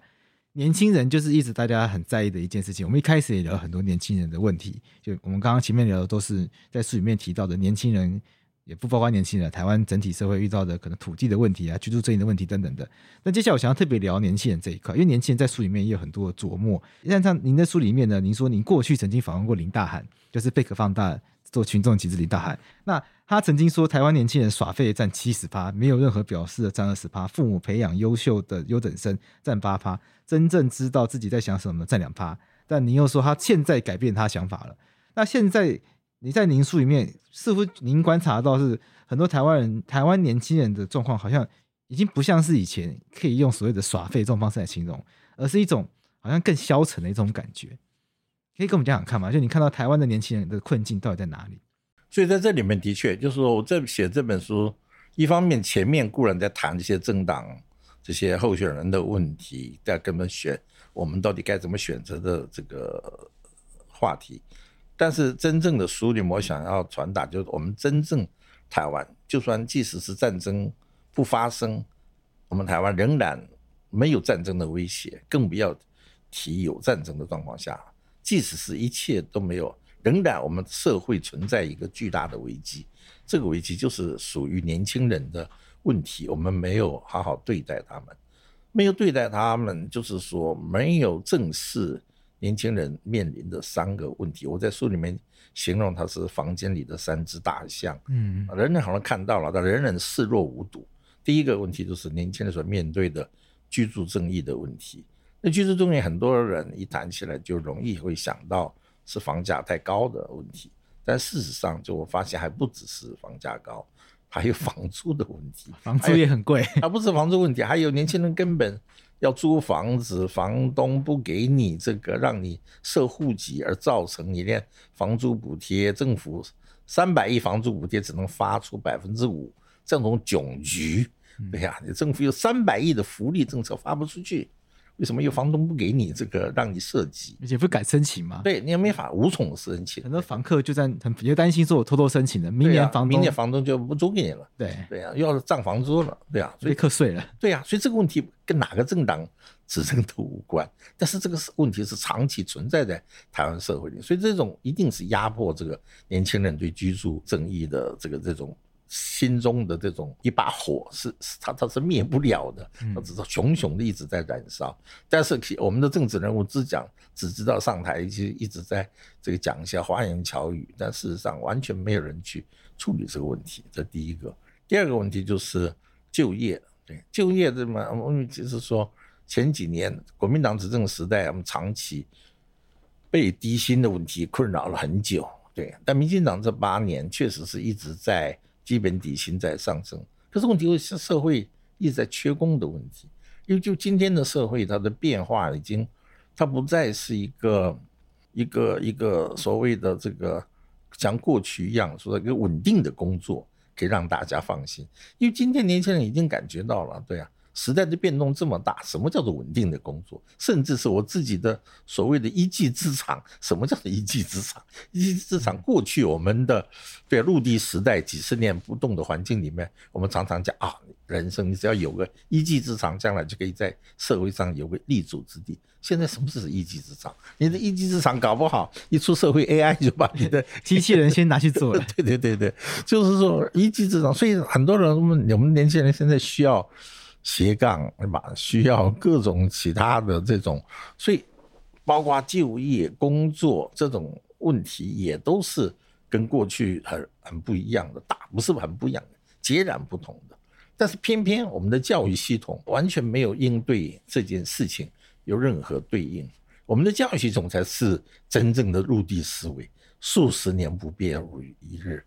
年轻人就是一直大家很在意的一件事情。我们一开始也聊很多年轻人的问题，就我们刚刚前面聊的都是在书里面提到的年轻人。也不包括年轻人，台湾整体社会遇到的可能土地的问题啊、居住正义的问题等等的。那接下来我想要特别聊年轻人这一块，因为年轻人在书里面也有很多的琢磨。像像您的书里面呢，您说您过去曾经访问过林大涵，就是贝壳放大做群众集资林大涵。那他曾经说，台湾年轻人耍废占七十趴，没有任何表示的占二十趴，父母培养优秀的优等生占八趴，真正知道自己在想什么占两趴。但您又说他现在改变他想法了。那现在。你在您书里面似乎您观察到是很多台湾人、台湾年轻人的状况，好像已经不像是以前可以用所谓的耍废这种方式来形容，而是一种好像更消沉的一种感觉。可以跟我们讲讲看吗？就你看到台湾的年轻人的困境到底在哪里？所以在这里面的确就是说，我这写这本书，一方面前面固然在谈这些政党、这些候选人的问题，在根本选我们到底该怎么选择的这个话题。但是真正的书里，我想要传达就是，我们真正台湾，就算即使是战争不发生，我们台湾仍然没有战争的威胁，更不要提有战争的状况下，即使是一切都没有，仍然我们社会存在一个巨大的危机。这个危机就是属于年轻人的问题，我们没有好好对待他们，没有对待他们，就是说没有正视。年轻人面临的三个问题，我在书里面形容他是房间里的三只大象。嗯，人人好像看到了，但人人视若无睹。第一个问题就是年轻人所面对的居住正义的问题。那居住正义，很多人一谈起来就容易会想到是房价太高的问题，但事实上，就我发现还不只是房价高，还有房租的问题。房租也很贵，还不是房租问题，还有年轻人根本。要租房子，房东不给你这个，让你设户籍，而造成你连房租补贴，政府三百亿房租补贴只能发出百分之五，这种窘局，对呀，你政府有三百亿的福利政策发不出去。为什么有房东不给你这个让你设计？而且不敢申请吗？对，你也没法无从申请。很多房客就在很也担心说，我偷偷申请了，明年房明年房东就不租给你了。对对啊，又要涨房租了，对啊，所以课税了。对啊，所以这个问题跟哪个政党执政都无关，但是这个问题是长期存在在台湾社会里，所以这种一定是压迫这个年轻人对居住正义的这个这种。心中的这种一把火是，是它它是灭不了的，它只是熊熊的一直在燃烧。但是我们的政治人物只讲只知道上台，就一直在这个讲一些花言巧语，但事实上完全没有人去处理这个问题。这第一个，第二个问题就是就业。对，就业这么，我们就是说前几年国民党执政时代，我们长期被低薪的问题困扰了很久。对，但民进党这八年确实是一直在。基本底薪在上升，可是问题是社会一直在缺工的问题，因为就今天的社会，它的变化已经，它不再是一个一个一个所谓的这个像过去一样说一个稳定的工作可以让大家放心，因为今天年轻人已经感觉到了，对啊，时代的变动这么大，什么叫做稳定的工作？甚至是我自己的所谓的一技之长，什么叫做一技之长？一技之长，过去我们的对陆地时代几十年不动的环境里面，我们常常讲啊，人生你只要有个一技之长，将来就可以在社会上有个立足之地。现在什么是一技之长？你的一技之长搞不好一出社会，AI 就把你的 机器人先拿去做了。对对对对，就是说一技之长。所以很多人，我们年轻人现在需要。斜杠对吧？需要各种其他的这种，所以包括就业、工作这种问题，也都是跟过去很很不一样的，大不是很不一样的，截然不同的。但是偏偏我们的教育系统完全没有应对这件事情有任何对应，我们的教育系统才是真正的陆地思维，数十年不变如一日。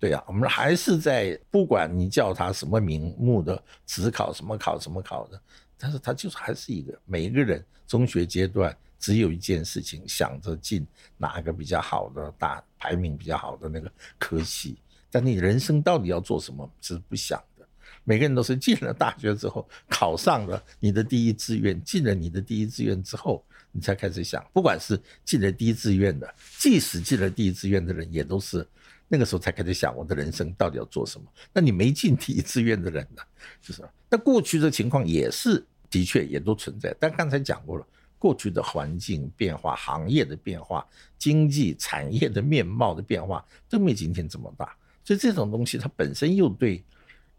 对呀、啊，我们还是在不管你叫他什么名目的只考什么考什么考的，但是他就是还是一个每一个人中学阶段只有一件事情，想着进哪个比较好的大排名比较好的那个科系，但你人生到底要做什么是不想的。每个人都是进了大学之后考上了你的第一志愿，进了你的第一志愿之后，你才开始想，不管是进了第一志愿的，即使进了第一志愿的人，也都是。那个时候才开始想我的人生到底要做什么？那你没进第一志愿的人呢？就是，那过去的情况也是的确也都存在。但刚才讲过了，过去的环境变化、行业的变化、经济产业的面貌的变化都没今天这么大。所以这种东西它本身又对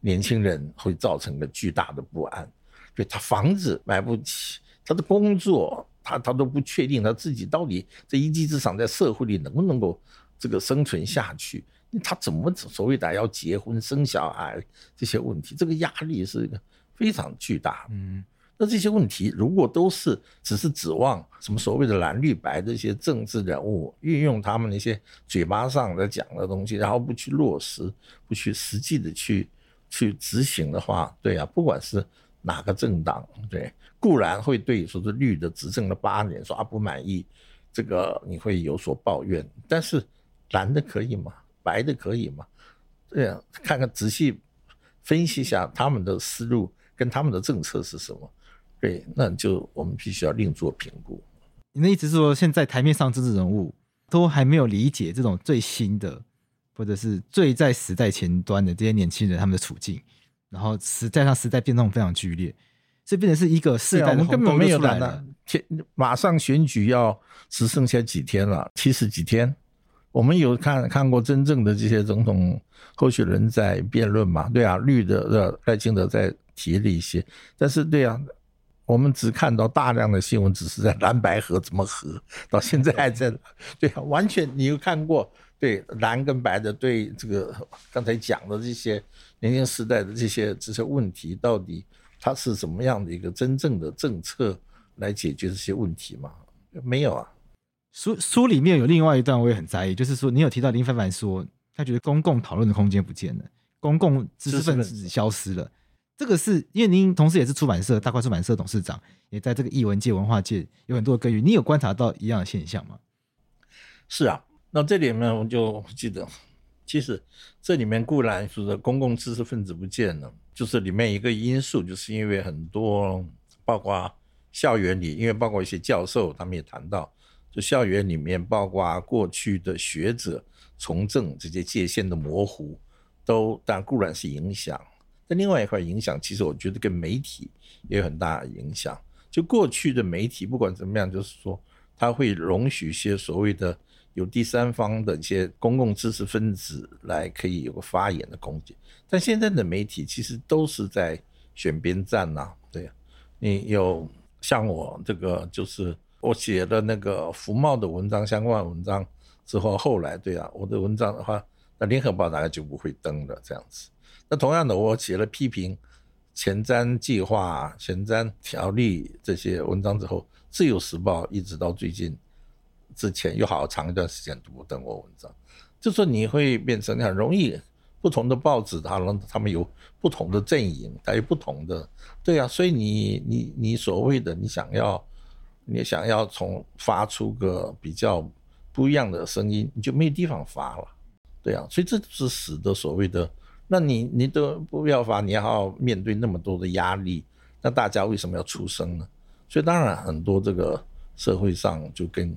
年轻人会造成个巨大的不安。对，他房子买不起，他的工作他他都不确定他自己到底这一技之长在社会里能不能够。这个生存下去，他怎么所谓的要结婚生小孩这些问题，这个压力是非常巨大。嗯，那这些问题如果都是只是指望什么所谓的蓝绿白这些政治人物运用他们那些嘴巴上在讲的东西，然后不去落实，不去实际的去去执行的话，对啊，不管是哪个政党，对，固然会对说是绿的执政了八年说啊不满意，这个你会有所抱怨，但是。蓝的可以吗？白的可以吗？这样，看看仔细分析一下他们的思路跟他们的政策是什么。对，那就我们必须要另做评估。你的意思是说，现在台面上政治人物都还没有理解这种最新的，或者是最在时代前端的这些年轻人他们的处境，然后时代上时代变动非常剧烈，这变成是一个世代的根本没有蓝的。天，马上选举要只剩下几天了，七十几天。我们有看看过真正的这些总统候选人在辩论嘛？对啊，绿的的赖清德在提了一些，但是对啊，我们只看到大量的新闻，只是在蓝白合怎么合，到现在还在，对啊，完全你有看过对蓝跟白的对这个刚才讲的这些年轻时代的这些这些问题，到底它是怎么样的一个真正的政策来解决这些问题吗？没有啊。书书里面有另外一段我也很在意，就是说你有提到林凡凡说他觉得公共讨论的空间不见了，公共知识分子消失了。这个是因为您同时也是出版社大块出版社董事长，也在这个艺文界文化界有很多的耕耘。你有观察到一样的现象吗？是啊，那这里面我就记得，其实这里面固然说的公共知识分子不见了，就是里面一个因素，就是因为很多包括校园里，因为包括一些教授他们也谈到。就校园里面，包括过去的学者从政这些界限的模糊，都当然固然是影响。但另外一块影响，其实我觉得跟媒体也有很大的影响。就过去的媒体，不管怎么样，就是说它会容许一些所谓的有第三方的一些公共知识分子来可以有个发言的空间。但现在的媒体其实都是在选边站呐，对，你有像我这个就是。我写了那个福茂的文章，相关文章之后，后来对啊，我的文章的话，那联合报大概就不会登了这样子。那同样的，我写了批评前瞻计划、前瞻条例这些文章之后，自由时报一直到最近之前有好长一段时间都不登我文章，就说你会变成很容易不同的报纸，它他们有不同的阵营，它有不同的对啊，所以你你你所谓的你想要。你想要从发出个比较不一样的声音，你就没有地方发了，对啊，所以这就是使得所谓的，那你你都不要发，你要面对那么多的压力，那大家为什么要出声呢？所以当然很多这个社会上就跟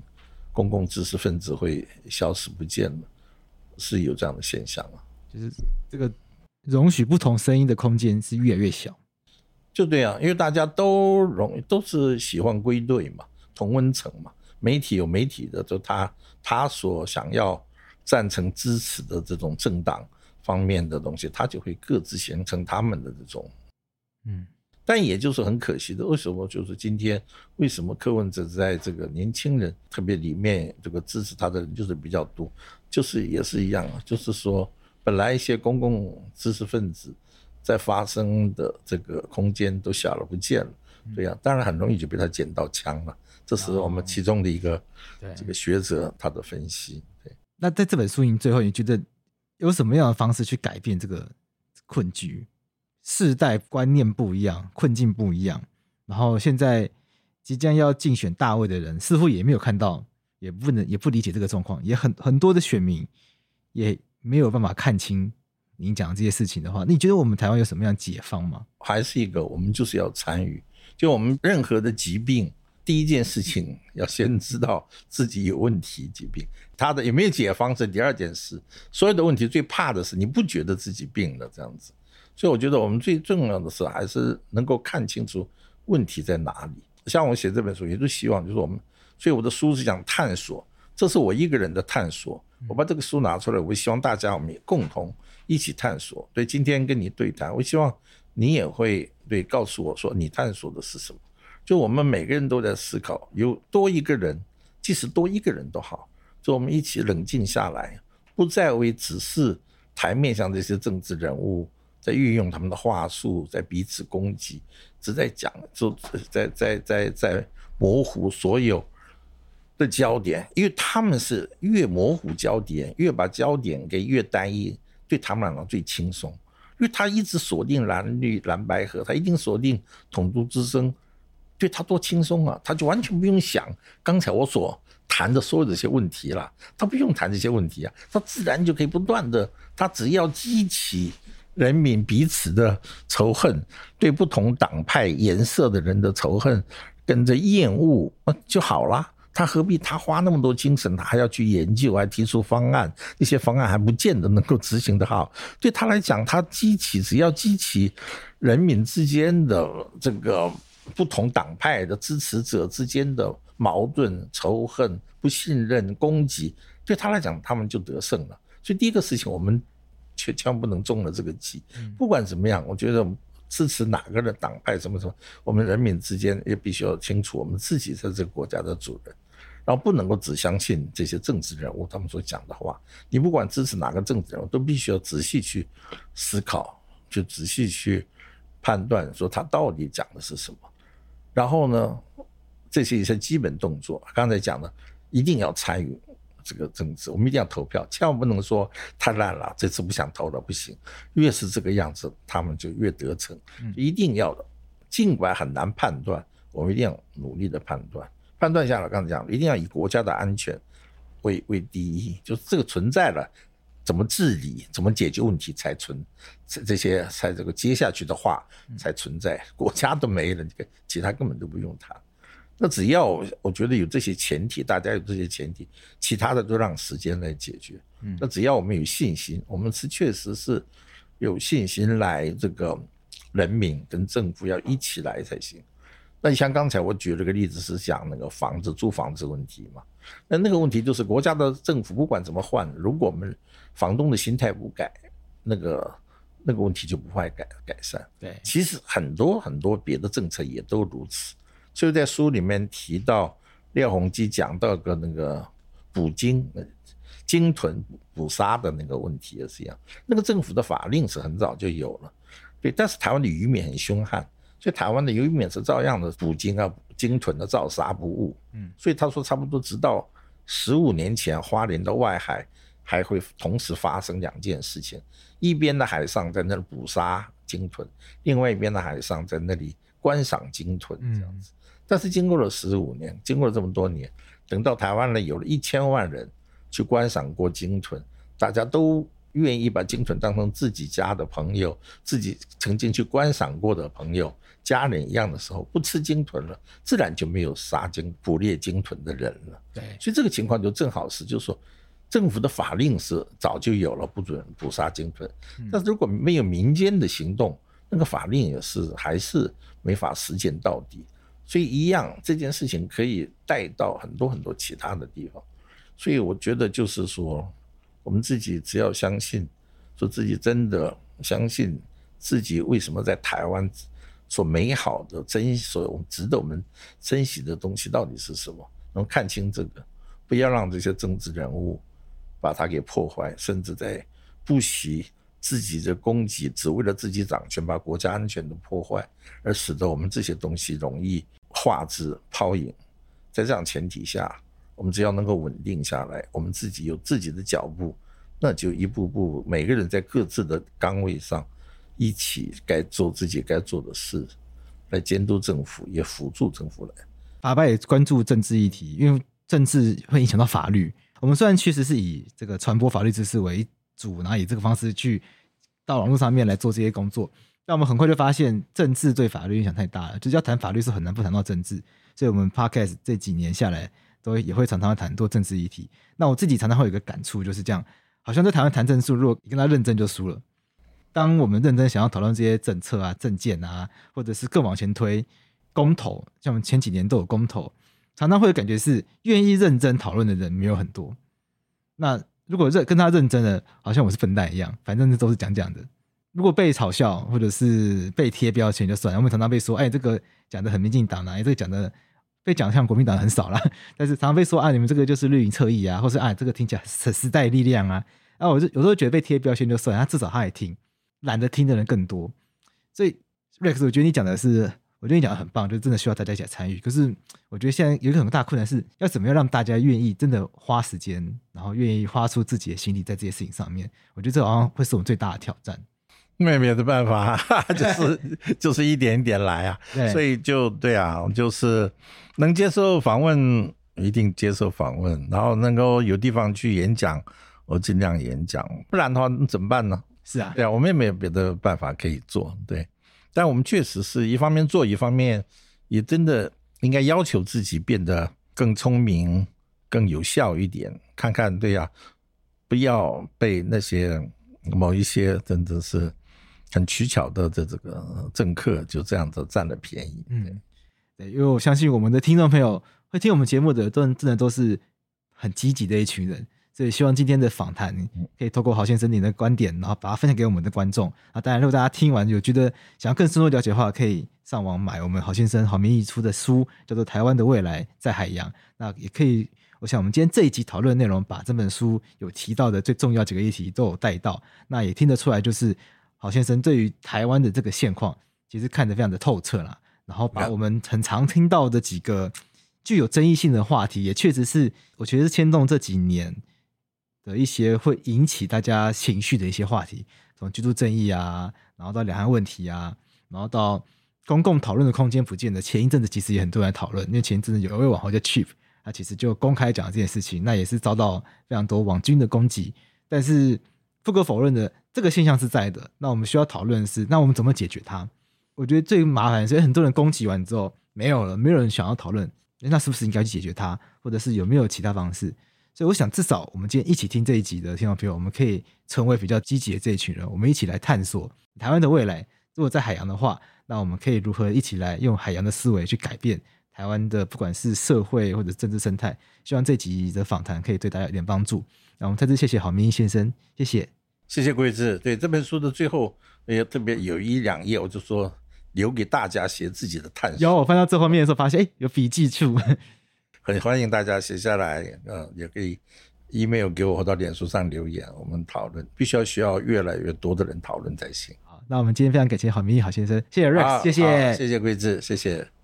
公共知识分子会消失不见了，是有这样的现象啊。就是这个容许不同声音的空间是越来越小。就这样，因为大家都容易都是喜欢归队嘛，同温层嘛。媒体有媒体的，就他他所想要赞成支持的这种政党方面的东西，他就会各自形成他们的这种，嗯。但也就是很可惜的，为什么就是今天为什么柯文哲在这个年轻人特别里面这个支持他的人就是比较多，就是也是一样啊，就是说本来一些公共知识分子。在发生的这个空间都小了不见了，对呀、啊，当然很容易就被他捡到枪了。这是我们其中的一个这个学者他的分析。对，那在这本书你最后你觉得有什么样的方式去改变这个困局？世代观念不一样，困境不一样，然后现在即将要竞选大位的人似乎也没有看到，也不能也不理解这个状况，也很很多的选民也没有办法看清。您讲这些事情的话，你觉得我们台湾有什么样解方吗？还是一个，我们就是要参与。就我们任何的疾病，第一件事情要先知道自己有问题，疾病它的有没有解方是第二件事。所有的问题最怕的是你不觉得自己病了这样子。所以我觉得我们最重要的是还是能够看清楚问题在哪里。像我写这本书，也就希望就是我们，所以我的书是讲探索，这是我一个人的探索。我把这个书拿出来，我希望大家我们也共同。一起探索。对，今天跟你对谈，我希望你也会对告诉我说，你探索的是什么？就我们每个人都在思考，有多一个人，即使多一个人都好，就我们一起冷静下来，不再为只是台面上这些政治人物在运用他们的话术，在彼此攻击，只在讲，就在在在在模糊所有的焦点，因为他们是越模糊焦点，越把焦点给越单一。对他们来讲最轻松，因为他一直锁定蓝绿蓝白合，他一定锁定统独之声，对他多轻松啊！他就完全不用想刚才我所谈的所有这些问题了，他不用谈这些问题啊，他自然就可以不断的，他只要激起人民彼此的仇恨，对不同党派颜色的人的仇恨跟着厌恶就好了。他何必他花那么多精神，他还要去研究，还提出方案，那些方案还不见得能够执行得好。对他来讲，他激起只要激起人民之间的这个不同党派的支持者之间的矛盾、仇恨、不信任、攻击，对他来讲，他们就得胜了。所以第一个事情，我们却千万不能中了这个计。不管怎么样，我觉得支持哪个的党派什么什么，我们人民之间也必须要清楚，我们自己是这个国家的主人。然后不能够只相信这些政治人物他们所讲的话，你不管支持哪个政治人物，都必须要仔细去思考，就仔细去判断，说他到底讲的是什么。然后呢，这些一些基本动作，刚才讲的，一定要参与这个政治，我们一定要投票，千万不能说太烂了，这次不想投了，不行。越是这个样子，他们就越得逞。一定要，尽管很难判断，我们一定要努力的判断。判断下来，刚才讲，一定要以国家的安全为为第一，就是这个存在了，怎么治理，怎么解决问题才存，这这些才这个接下去的话才存在。国家都没了，这个其他根本都不用谈。那只要我觉得有这些前提，大家有这些前提，其他的都让时间来解决。那只要我们有信心，我们是确实是有信心来这个人民跟政府要一起来才行。那你像刚才我举了个例子，是讲那个房子租房子问题嘛？那那个问题就是国家的政府不管怎么换，如果我们房东的心态不改，那个那个问题就不会改改善。对，其实很多很多别的政策也都如此。所以在书里面提到廖鸿基讲到个那个捕鲸、鲸豚捕杀的那个问题也是一样。那个政府的法令是很早就有了，对，但是台湾的渔民很凶悍。所以台湾的渔民是照样的捕鲸啊，鲸豚的照杀不误。嗯，所以他说差不多直到十五年前，花莲的外海还会同时发生两件事情：一边的海上在那里捕杀鲸豚，另外一边的海上在那里观赏鲸豚这样子。但是经过了十五年，经过了这么多年，等到台湾呢有了一千万人去观赏过鲸豚，大家都愿意把鲸豚当成自己家的朋友，自己曾经去观赏过的朋友、家人一样的时候，不吃鲸豚了，自然就没有杀鲸、捕猎鲸豚的人了。对，所以这个情况就正好是，就是说，政府的法令是早就有了，不准捕杀鲸豚，但是如果没有民间的行动，那个法令也是还是没法实践到底。所以一样，这件事情可以带到很多很多其他的地方。所以我觉得就是说，我们自己只要相信，说自己真的相信自己为什么在台湾所美好的珍惜，所值得我们珍惜的东西到底是什么，能看清这个，不要让这些政治人物把它给破坏，甚至在不惜自己的攻击，只为了自己掌权，把国家安全都破坏，而使得我们这些东西容易化之泡影。在这样前提下，我们只要能够稳定下来，我们自己有自己的脚步，那就一步步，每个人在各自的岗位上，一起该做自己该做的事，来监督政府，也辅助政府来。法白也关注政治议题，因为政治会影响到法律。我们虽然确实是以这个传播法律知识为主，然后以这个方式去到网络上面来做这些工作，但我们很快就发现政治对法律影响太大了，就是要谈法律是很难不谈到政治。所以，我们 Podcast 这几年下来。都也会常常谈多政治议题。那我自己常常会有一个感触，就是这样，好像在台湾谈政治，如果跟他认真就输了。当我们认真想要讨论这些政策啊、政见啊，或者是更往前推公投，像我们前几年都有公投，常常会感觉是愿意认真讨论的人没有很多。那如果认跟他认真的，好像我是笨蛋一样，反正这都是讲讲的。如果被嘲笑或者是被贴标签就算了，我们常常被说，哎，这个讲的很民进党啊，哎，这个讲的。被讲像国民党很少了，但是常常被说啊，你们这个就是绿营侧翼啊，或是啊，这个听起来很时代力量啊。啊，我就有时候觉得被贴标签就算，他至少他也听，懒得听的人更多。所以 Rex，我觉得你讲的是，我觉得你讲的很棒，就真的需要大家一起来参与。可是我觉得现在有一个很大困难是，要怎么样让大家愿意真的花时间，然后愿意花出自己的心力在这些事情上面。我觉得这好像会是我们最大的挑战。那没有办法，就是就是一点一点来啊。所以就对啊，就是能接受访问，一定接受访问，然后能够有地方去演讲，我尽量演讲。不然的话怎么办呢？是啊，对啊，我们也没有别的办法可以做。对，但我们确实是一方面做，一方面也真的应该要求自己变得更聪明、更有效一点。看看，对呀，不要被那些某一些真的是。很取巧的这这个政客就这样子占了便宜，嗯，对，因为我相信我们的听众朋友会听我们节目的，都真的都是很积极的一群人，所以希望今天的访谈可以透过郝先生您的观点，然后把它分享给我们的观众啊。当然，如果大家听完有觉得想要更深入了解的话，可以上网买我们郝先生郝明义出的书，叫做《台湾的未来在海洋》。那也可以，我想我们今天这一集讨论的内容，把这本书有提到的最重要几个议题都有带到，那也听得出来就是。郝先生对于台湾的这个现况，其实看得非常的透彻啦。然后把我们很常听到的几个具有争议性的话题，也确实是我觉得是牵动这几年的一些会引起大家情绪的一些话题，从居住正义啊，然后到两岸问题啊，然后到公共讨论的空间不见得。前一阵子其实也很多人讨论，因为前一阵子有一位网红叫 Cheap，他其实就公开讲了这件事情，那也是遭到非常多网军的攻击，但是不可否认的。这个现象是在的，那我们需要讨论的是，那我们怎么解决它？我觉得最麻烦，所以很多人攻击完之后没有了，没有人想要讨论，那是不是应该去解决它，或者是有没有其他方式？所以我想，至少我们今天一起听这一集的听众朋友，我们可以成为比较积极的这一群人，我们一起来探索台湾的未来。如果在海洋的话，那我们可以如何一起来用海洋的思维去改变台湾的不管是社会或者政治生态？希望这集的访谈可以对大家有点帮助。那我们再次谢谢郝明义先生，谢谢。谢谢贵智。对这本书的最后，也特别有一两页，我就说留给大家写自己的探索。有我翻到最后面的时候，发现哎，有笔记处，很欢迎大家写下来，嗯，也可以 email 给我或到脸书上留言，我们讨论。必须要需要越来越多的人讨论才行。好，那我们今天非常感谢郝明义郝先生，谢谢 Rex，谢谢，谢谢桂志，谢谢。